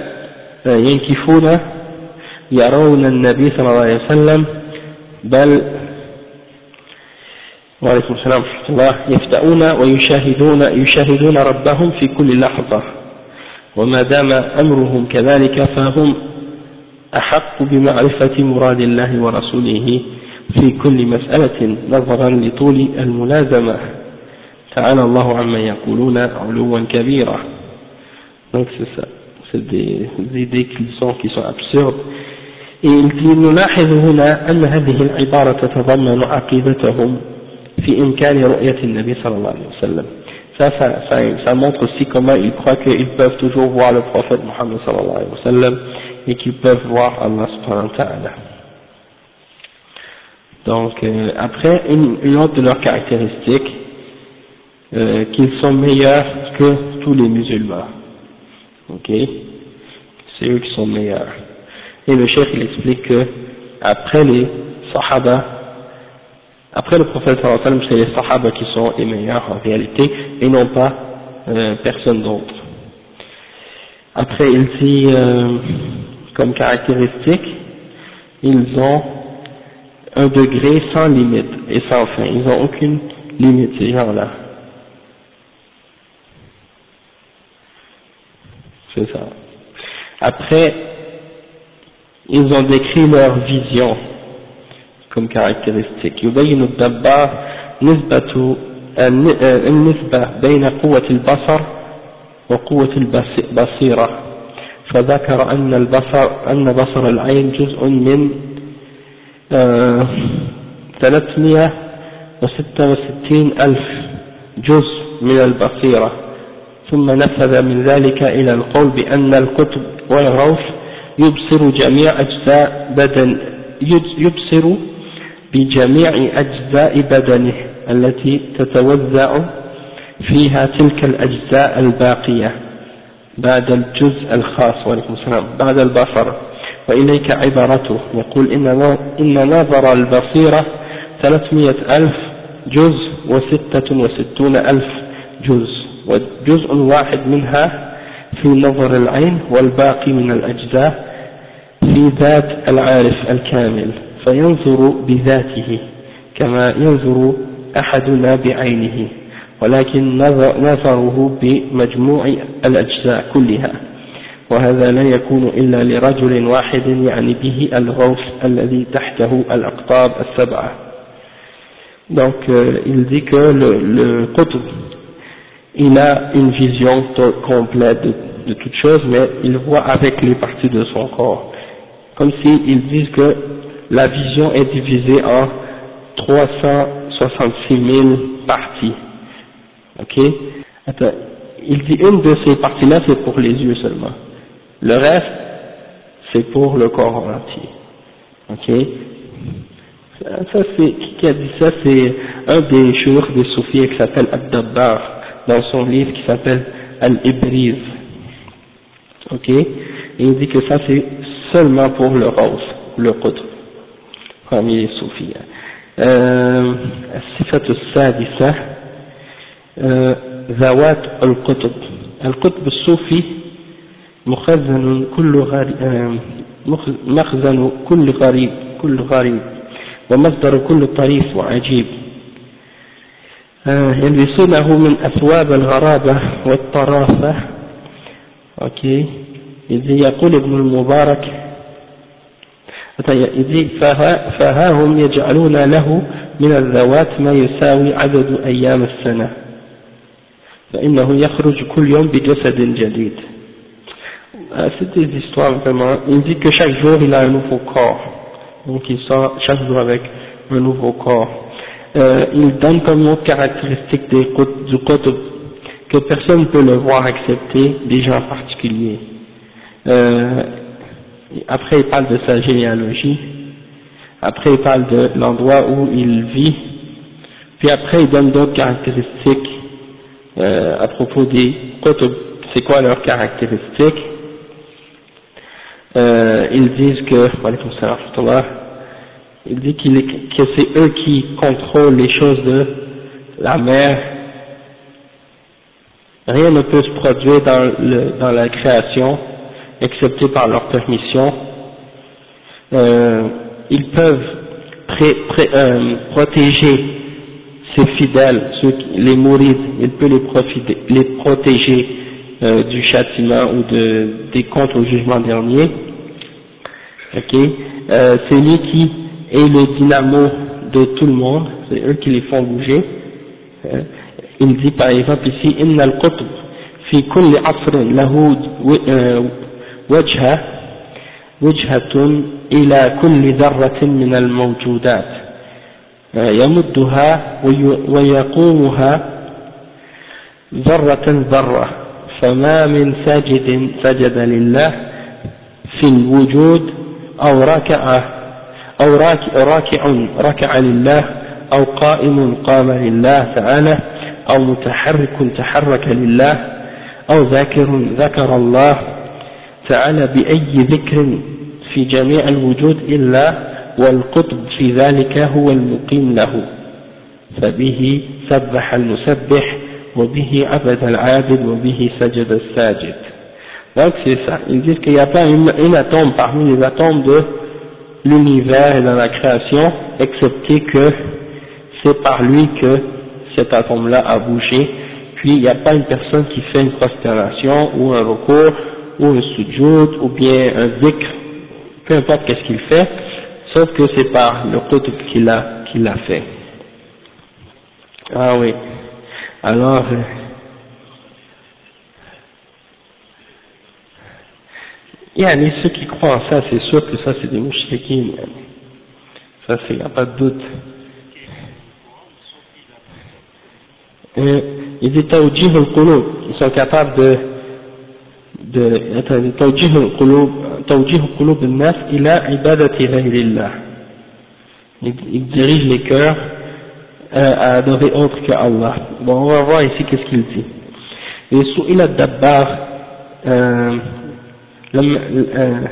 [SPEAKER 1] ينكفون يرون النبي صلى الله عليه وسلم بل وعليكم السلام ورحمة الله. يفتؤون ويشاهدون يشاهدون ربهم في كل لحظة. وما دام أمرهم كذلك فهم أحق بمعرفة مراد الله ورسوله في كل مسألة نظرا لطول الملازمة. تعالى الله عما يقولون علوا كبيرا donc c'est ça. C'est des idées qui sont qui sont absurdes. Et il dit نلاحظ هنا أن هذه العبارة تتضمن عقيدتهم في إمكان رؤية النبي صلى الله عليه وسلم ça, ça, ça, ça montre aussi comment ils croient qu'ils peuvent toujours voir le prophète Mohammed sallallahu alayhi wa sallam et qu'ils peuvent voir Allah subhanahu wa ta'ala. Donc, euh, après, une, une, autre de leurs caractéristiques, euh, qu'ils sont meilleurs que tous les musulmans. Ok C'est eux qui sont meilleurs. Et le chef, il explique que, après les sahaba, après le prophète sallallahu c'est les sahaba qui sont les meilleurs en réalité, et non pas euh, personne d'autre. Après, il dit, euh, comme caractéristique, ils ont un degré sans limite et sans fin. Ils n'ont aucune limite, ces gens-là. C'est ça. Après, ils ont décrit leur vision comme caractéristique يبين الدبار نسبة النسبة بين قوة البصر وقوة البصيرة فذكر أن البصر أن بصر العين جزء من ثلاثمائة وستة وستين ألف جزء من البصيرة. ثم نفذ من ذلك إلى القول بأن القطب والغوث يبصر جميع أجزاء بدن يبصر بجميع أجزاء بدنه التي تتوزع فيها تلك الأجزاء الباقية بعد الجزء الخاص. وعليكم السلام. بعد البصر. وإليك عبارته يقول إن, نظر البصيرة ثلاثمية ألف جزء وستة وستون ألف جزء. وجزء واحد منها في نظر العين والباقي من الأجزاء في ذات العارف الكامل. فينظر بذاته كما ينظر أحدنا بعينه ولكن نظره بمجموع الأجزاء كلها وهذا لا يكون إلا لرجل واحد يعني به الغوث الذي تحته الأقطاب السبعة donc euh, il dit que le, le qutb il a une vision complète de, de toute chose mais il voit avec les parties de son corps comme s'ils disent que la vision est divisée en 366 000 parties. Ok? Attends, il dit une de ces parties-là, c'est pour les yeux seulement. Le reste, c'est pour le corps entier. Ok? Ça, c'est, qui a dit ça C'est un des jours des soufis qui s'appelle Abdabbar, dans son livre qui s'appelle Al-Ibriz. Ok? Il dit que ça, c'est seulement pour le rose, le parmi les soufis. الصفة السادسة ذوات القطب. القطب الصوفي مخزن كل غريب مخزن كل غريب كل غريب ومصدر كل طريف وعجيب. يلبسونه من أثواب الغرابة والطرافة أوكي. إذ يقول ابن المبارك. فها هم يجعلون له من الذوات ما يساوي عدد أيام السنة فإنه يخرج كل يوم بجسد جديد c'est des histoires vraiment il dit que chaque jour il a un nouveau corps donc il sort chaque jour avec un nouveau corps euh, il donne comme autre caractéristique des, du qutb que personne ne peut le voir accepter des gens particuliers euh, après il parle de sa généalogie. Après il parle de l'endroit où il vit. Puis après il donne d'autres caractéristiques euh, à propos des qutb c'est quoi leurs caractéristiques? Euh, ils disent que il dit qu'il que c'est eux qui contrôlent les choses de la mer. Rien ne peut se produire dans, le, dans la création excepté par leur permission, euh, ils peuvent euh, protéger ses fidèles, ceux qui, les mourides, ils peuvent les, protéger euh, du châtiment ou des comptes au jugement dernier. Okay. c'est lui qui est le dynamo de tout le monde, c'est eux qui les font bouger. il dit par exemple ici, Inna al-Qutb, fi kulli asrin lahu وجهة وجهة إلى كل ذرة من الموجودات يمدها ويقومها ذرة ذرة فما من ساجد سجد لله في الوجود أو ركع أو راكع ركع لله أو قائم قام لله تعالى أو متحرك تحرك لله أو ذاكر ذكر الله تعالى بأي ذكر في جميع الوجود إلا والقطب في ذلك هو المقيم له فبه سبح المسبح وبه عبد العابد وبه سجد الساجد donc c'est ça ils disent qu'il n'y a pas une, une atome parmi les atomes de l'univers et de la création excepté que c'est par lui que cet atome là a bougé puis il n'y a pas une personne qui fait une prosternation ou un recours ou un sujoud ou bien un zikr peu importe qu'est-ce qu'il fait sauf que c'est par le qutb qu'il a, qu'il a fait. Ah oui. Alors, euh, yani, ceux qui croient en ça, c'est sûr que ça c'est des mouchriquines. Ça, il n'y a pas de doute. Et, il dit Tawjih al ils sont capables de, de, Tawjih al-Qulub, توجيه قلوب الناس إلى عبادة غير الله. Il dirige les cœurs à adorer autre que Allah. Bon on va voir ici qu'est-ce qu'il dit. Et الدبار لما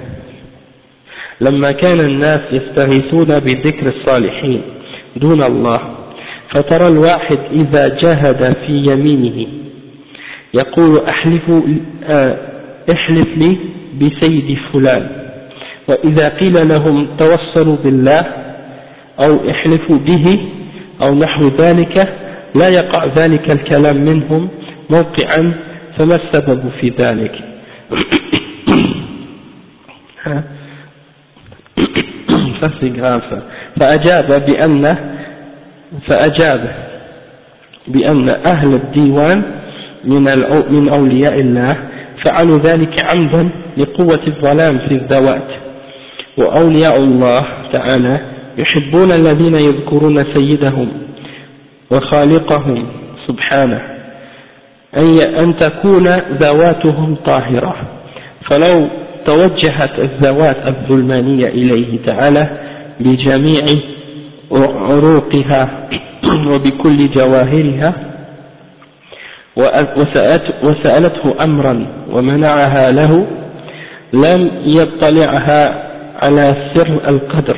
[SPEAKER 1] لما كان الناس يستغيثون بذكر الصالحين دون الله فترى الواحد إذا جاهد في يمينه يقول أحلف احلف لي بسيد فلان. وإذا قيل لهم توصلوا بالله أو احلفوا به أو نحو ذلك لا يقع ذلك الكلام منهم موقعا فما السبب في ذلك؟ [COUGHS] فأجاب بأن فأجاب بأن أهل الديوان من أولياء الله فعلوا ذلك عمدا لقوة الظلام في الذوات. وأولياء الله تعالى يحبون الذين يذكرون سيدهم وخالقهم سبحانه أن تكون ذواتهم طاهرة. فلو توجهت الذوات الظلمانية إليه تعالى بجميع عروقها [CLEARS THROAT] وبكل جواهرها وسألته أمرا ومنعها له لم يطلعها على سر القدر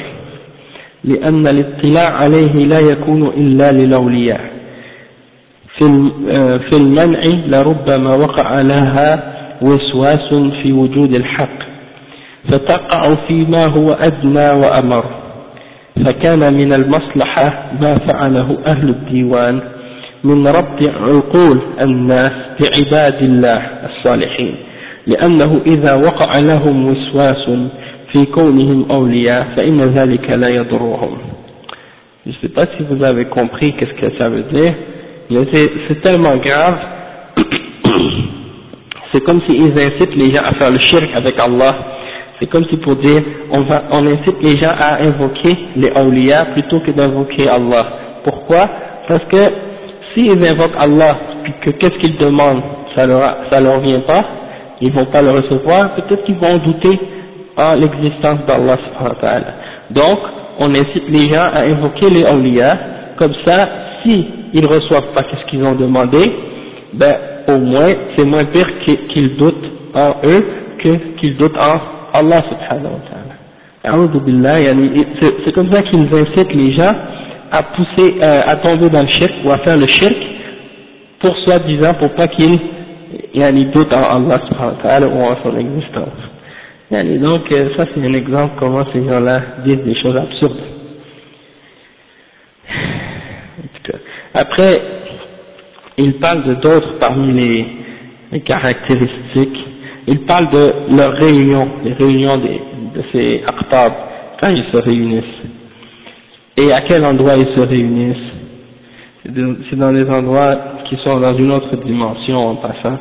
[SPEAKER 1] لأن الاطلاع عليه لا يكون إلا للأولياء في في المنع لربما وقع لها وسواس في وجود الحق فتقع فيما هو أدنى وأمر فكان من المصلحة ما فعله أهل الديوان. من ربط عقول الناس بعباد الله الصالحين لأنه إذا وقع لهم وسواس في كونهم أولياء فإن ذلك لا يضرهم Je ne sais pas si vous avez compris qu'est-ce que ça veut dire, mais c'est tellement grave. [COUGHS] C'est comme s'ils incitent les gens à faire le shirk avec Allah. C'est comme si pour dire, on, va, on incite les gens à invoquer les awliya plutôt que d'invoquer Allah. Pourquoi Parce que s'ils invoquent Allah, puis que qu'est-ce qu'ils demandent, ça leur, ça leur vient pas, ils vont pas le recevoir, peut-être qu'ils vont douter en l'existence d'Allah Donc, on incite les gens à invoquer les awliya, comme ça, si ils reçoivent pas ce qu'ils ont demandé, ben, au moins, c'est moins pire qu'ils doutent en eux que qu'ils doutent en Allah subhanahu wa ta'ala. C'est comme ça qu'ils incitent les gens à pousser, euh, à tomber dans le shirk ou à faire le shirk pour soi-disant, pour pas qu'ils yani, doutent en Allah ou en son existence. Yani, donc, euh, ça c'est un exemple comment ces gens-là disent des choses absurdes. Après, il parle de d'autres parmi les, caractéristiques. Il parle de leurs réunions, les réunions de, de ces aqtab, quand ils se réunissent. Et à quel endroit ils se réunissent? C'est dans des endroits qui sont dans une autre dimension en passant.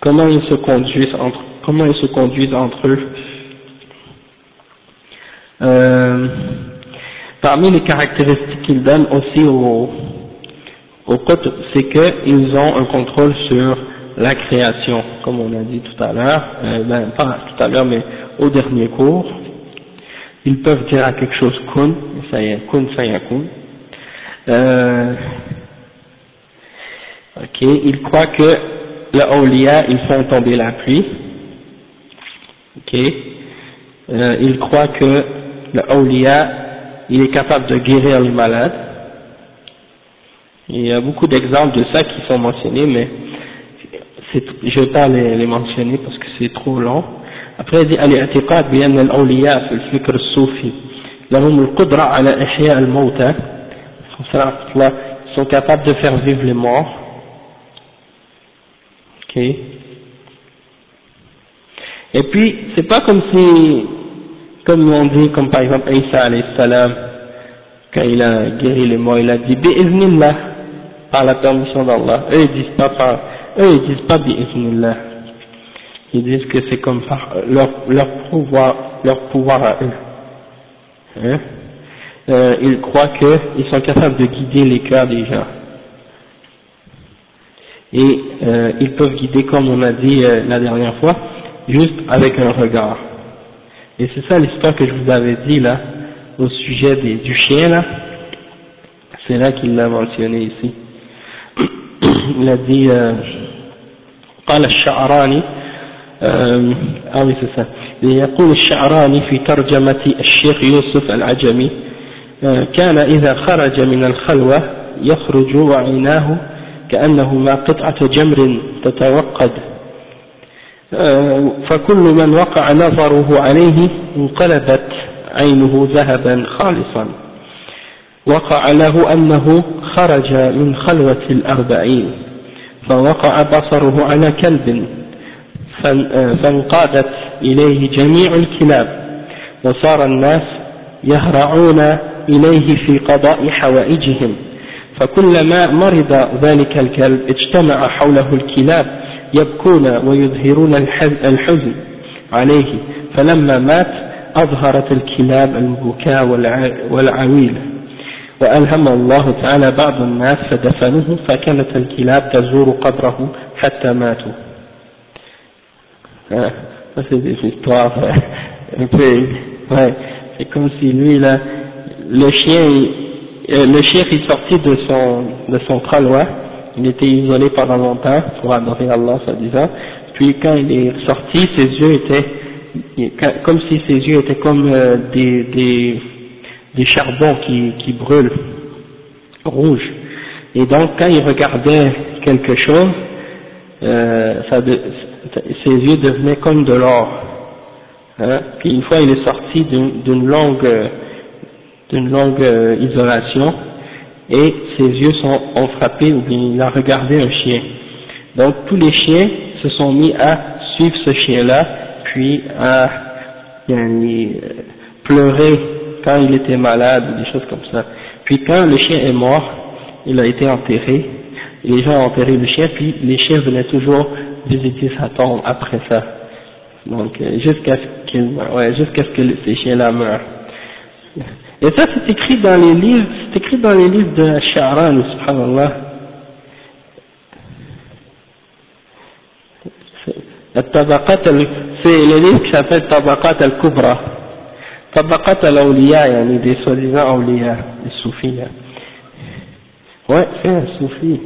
[SPEAKER 1] Comment ils se conduisent entre, comment ils se conduisent entre eux? Euh, Parmi les caractéristiques qu'ils donnent aussi aux, au qutb, c'est qu'ils ont un contrôle sur la création, comme on a dit tout à l'heure, euh, ben, pas tout à l'heure, mais au dernier cours. Ils peuvent dire à quelque chose kun, ça y est, kun, ça y est, kun. Euh, ok, ils croient que le awliya, ils font tomber la pluie. Ok, euh, ils croient que le awliya, il est capable de guérir les malades il y a beaucoup d'exemples de ça qui sont mentionnés, mais je ne vais pas les, les, mentionner parce que c'est trop long Après, il dit الاعتقاد بأن الأولياء في الفكر الصوفي لهم القدرة على إحياء الموتى ils sont capables de faire vivre les morts. Ok. Et puis, c'est pas comme si, comme on dit, comme par exemple Isa alayhi salam, quand il a guéri les morts, il a dit, bi'iznillah, par la permission d'Allah. Eux ils disent pas par, eux ils disent pas bi'ithnillah. Ils disent que c'est comme par leur, leur pouvoir, leur pouvoir à eux. Hein euh, ils croient qu'ils sont capables de guider les cœurs des gens. Et euh, ils peuvent guider, comme on a dit euh, la dernière fois, juste avec un regard. Et c'est ça l'histoire que je vous avais dit là, au sujet des, du chien là. C'est là qu'il l'a mentionné ici. [CLEARS THROAT] الذي قال الشعراني يقول الشعراني في ترجمة الشيخ يوسف العجمي كان إذا خرج من الخلوة يخرج وعيناه كأنهما قطعة جمر تتوقد. فكل من وقع نظره عليه انقلبت عينه ذهبا خالصا. وقع له أنه خرج من خلوة الأربعين فوقع بصره على كلب. فانقادت إليه جميع الكلاب وصار الناس يهرعون إليه في قضاء حوائجهم. فكلما مرض ذلك الكلب اجتمع حوله الكلاب يبكون ويظهرون الحزن عليه. فلما مات أظهرت الكلاب البكاء والعويل. وألهم الله تعالى بعض الناس فدفنوه فكانت الكلاب تزور قبره حتى ماتوا. Ça c'est des histoires un peu ouais. C'est comme si lui là le chien le chien est sorti de son de son il était isolé pendant longtemps pour adorer Allah soi-disant. Puis quand il est sorti ses yeux étaient comme si ses yeux étaient comme euh, des, des des charbons qui, qui brûlent rouges Et donc, quand il regardait quelque chose, euh, ça ses yeux devenaient comme de l'or. Hein. Puis une fois, il est sorti d'une longue, d'une longue euh, isolation, et ses yeux sont, ont frappé, ou bien il a regardé un chien. Donc, tous les chiens se sont mis à suivre ce chien-là, puis à euh, pleurer quand il était malade, ou des choses comme ça. Puis quand le chien est mort, il a été enterré, les gens ont enterré le chien, puis les chiens venaient toujours visiter sa tombe après ça. Donc, euh, jusqu'à ce, qu'il, ouais, jusqu'à ce que ces chiens-là meurent. Et ça, c'est écrit dans les livres, c'est écrit dans les livres de Sha'ran, subhanallah. C'est le livre qui s'appelle Tabaqat al-Kubra. Tabaqat al-Awliya, yani des soi-disant awliya, des soufis. Ouais, c'est un soufi.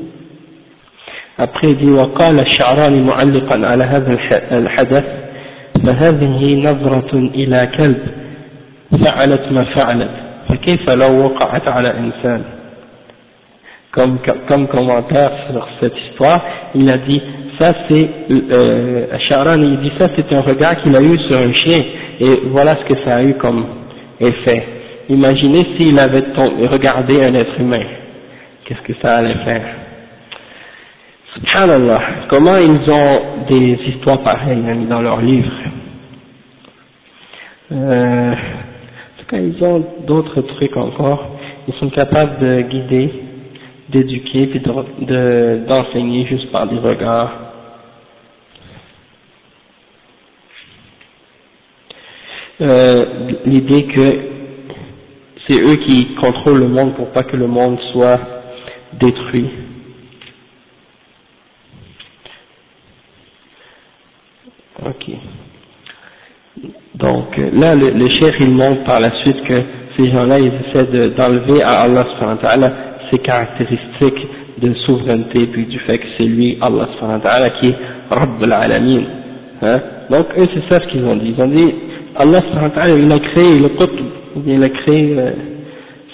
[SPEAKER 1] Après il dit وقال الشعراني معلقا على هذا الحدث فهذه نظرة إلى كلب فعلت ما فعلت فكيف لو وقعت على إنسان comme, comme commentaire sur cette histoire, il a dit ça c'est euh, Sharan il dit ça c'est un regard qu'il a eu sur un chien et voilà ce que ça a eu comme effet. Imaginez s'il avait regardé un être humain, qu'est-ce que ça allait faire Subhanallah, comment ils ont des histoires pareilles dans leurs livres? Euh, En tout cas, ils ont d'autres trucs encore. Ils sont capables de guider, d'éduquer, puis d'enseigner de, juste par des regards. Euh, L'idée que c'est eux qui contrôlent le monde pour pas que le monde soit détruit. Ok. Donc là, le, le chef il montre par la suite que ces gens-là, ils essaient d'enlever à Allah subhanahu ses caractéristiques de souveraineté, puis du fait que c'est lui, Allah subhanahu qui est Rabb al-Alamin. Hein? Donc eux, c'est ça ce qu'ils ont dit. Ils ont dit, Allah subhanahu il a créé le qutb, il a créé euh,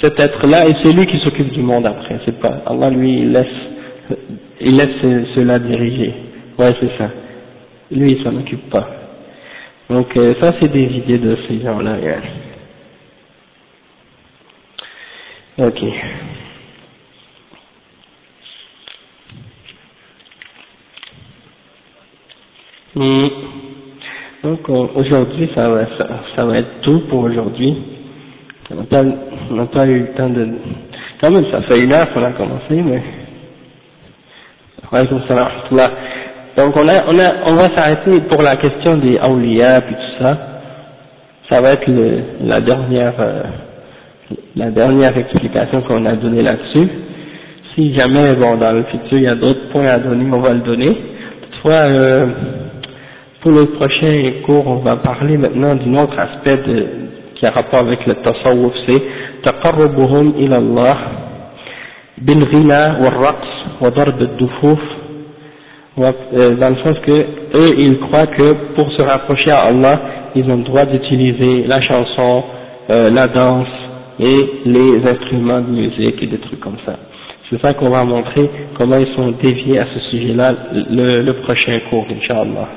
[SPEAKER 1] cet être-là, et c'est lui qui s'occupe du monde après. C'est pas, Allah lui, il laisse, il laisse cela diriger. Ouais, c'est ça. Lui, il s'en occupe pas. Donc euh, ça, c'est des idées de ces gens-là. Ok. Hmm. Donc aujourd'hui, ça va, ça, va être tout pour aujourd'hui. On n'a pas, eu le temps de... Quand même, ça fait une heure qu'on a commencé, mais... Ouais, là. Donc on, a, on, a, on va s'arrêter pour la question des awliya et tout ça. Ça va être le, la dernière euh, la dernière explication qu'on a donnée là-dessus. Si jamais bon dans le futur il y a d'autres points à donner, on va le donner. Toutefois, euh, pour le prochain cours, on va parler maintenant d'un autre aspect de, qui a rapport avec le tasawwuf, c'est تقربهم إلى الله بالغنى والرقص وضرب الدفوف euh, dans le sens que eux ils croient que pour se rapprocher à Allah ils ont le droit d'utiliser la chanson, euh, la danse et les instruments de musique et des trucs comme ça. C'est ça qu'on va montrer comment ils sont déviés à ce sujet-là le, le prochain cours, Inch'Allah.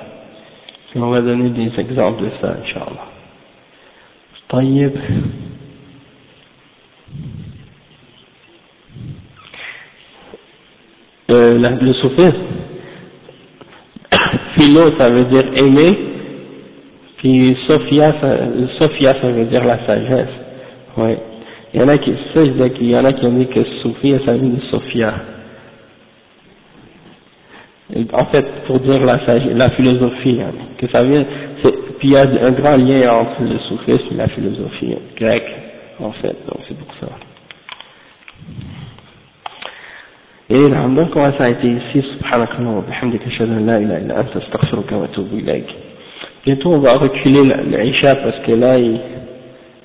[SPEAKER 1] Et on va donner des exemples de ça, Inch'Allah. Euh, le soufisme, [COUGHS] Philo, ça veut dire aimer, puis Sophia, ça, Sophia, ça veut dire la sagesse. Ouais. Il y en a qui, ça, je qu'il y en a qui ont dit que Sophia, ça vient de Sophia. En fait, pour dire la philosophie, hein, que ça vient, puis il y a un grand lien entre le soufisme et la philosophie grecque, en fait, donc c'est pour ça. إيه نعم دونك وسايتي سي سبحانك اللهم وبحمدك أشهد أن لا إله إلا أنت أستغفرك وأتوب إليك. بيتو أبغى أكلي العشاء باسكو